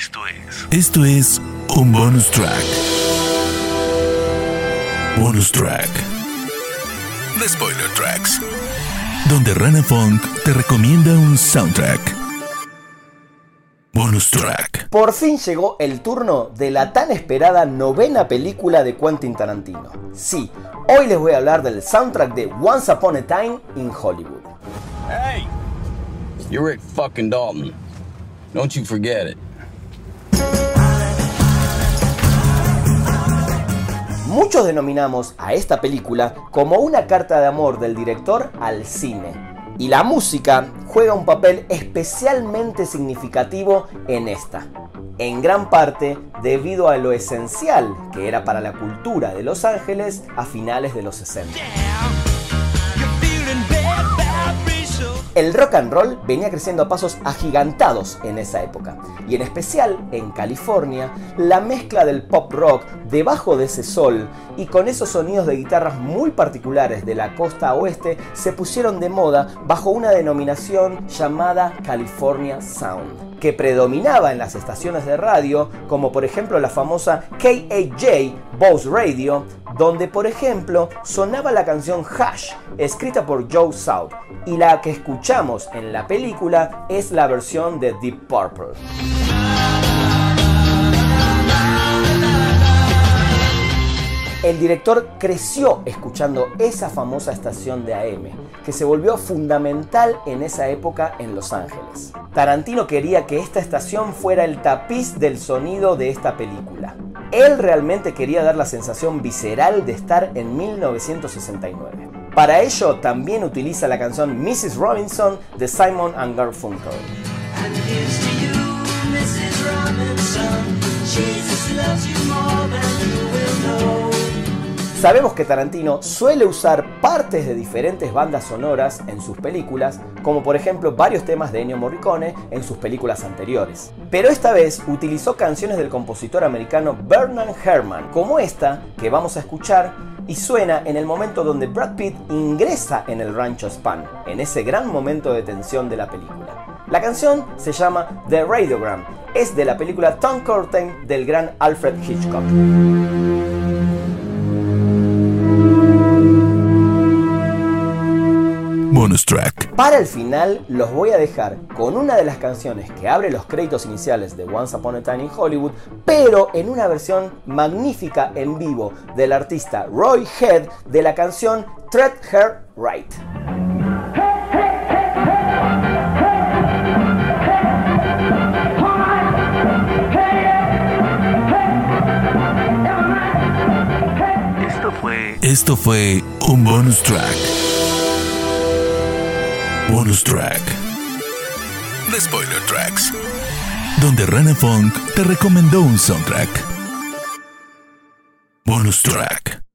Esto es. Esto es un bonus track. Bonus track. The Spoiler Tracks. Donde Rana Funk te recomienda un soundtrack. Bonus track. Por fin llegó el turno de la tan esperada novena película de Quentin Tarantino. Sí, hoy les voy a hablar del soundtrack de Once Upon a Time in Hollywood. Hey! You're Rick fucking Dalton. Don't you forget it. Muchos denominamos a esta película como una carta de amor del director al cine. Y la música juega un papel especialmente significativo en esta. En gran parte debido a lo esencial que era para la cultura de Los Ángeles a finales de los 60. El rock and roll venía creciendo a pasos agigantados en esa época, y en especial en California, la mezcla del pop rock debajo de ese sol y con esos sonidos de guitarras muy particulares de la costa oeste se pusieron de moda bajo una denominación llamada California Sound que predominaba en las estaciones de radio, como por ejemplo la famosa KAJ Boss Radio, donde por ejemplo sonaba la canción Hash, escrita por Joe South, y la que escuchamos en la película es la versión de Deep Purple. El director creció escuchando esa famosa estación de AM, que se volvió fundamental en esa época en Los Ángeles. Tarantino quería que esta estación fuera el tapiz del sonido de esta película. Él realmente quería dar la sensación visceral de estar en 1969. Para ello también utiliza la canción Mrs. Robinson de Simon and Garfunkel. Sabemos que Tarantino suele usar partes de diferentes bandas sonoras en sus películas, como por ejemplo varios temas de Ennio Morricone en sus películas anteriores. Pero esta vez utilizó canciones del compositor americano Bernard Herrmann, como esta que vamos a escuchar y suena en el momento donde Brad Pitt ingresa en el rancho Span, en ese gran momento de tensión de la película. La canción se llama The Radiogram, es de la película Tom Curtain del gran Alfred Hitchcock. Bonus track. Para el final los voy a dejar con una de las canciones que abre los créditos iniciales de Once Upon a Time in Hollywood, pero en una versión magnífica en vivo del artista Roy Head de la canción Tread Her Right. Esto fue. Esto fue un bonus track. Bonus track. The Spoiler Tracks. Donde Rana Funk te recomendó un soundtrack. Bonus track.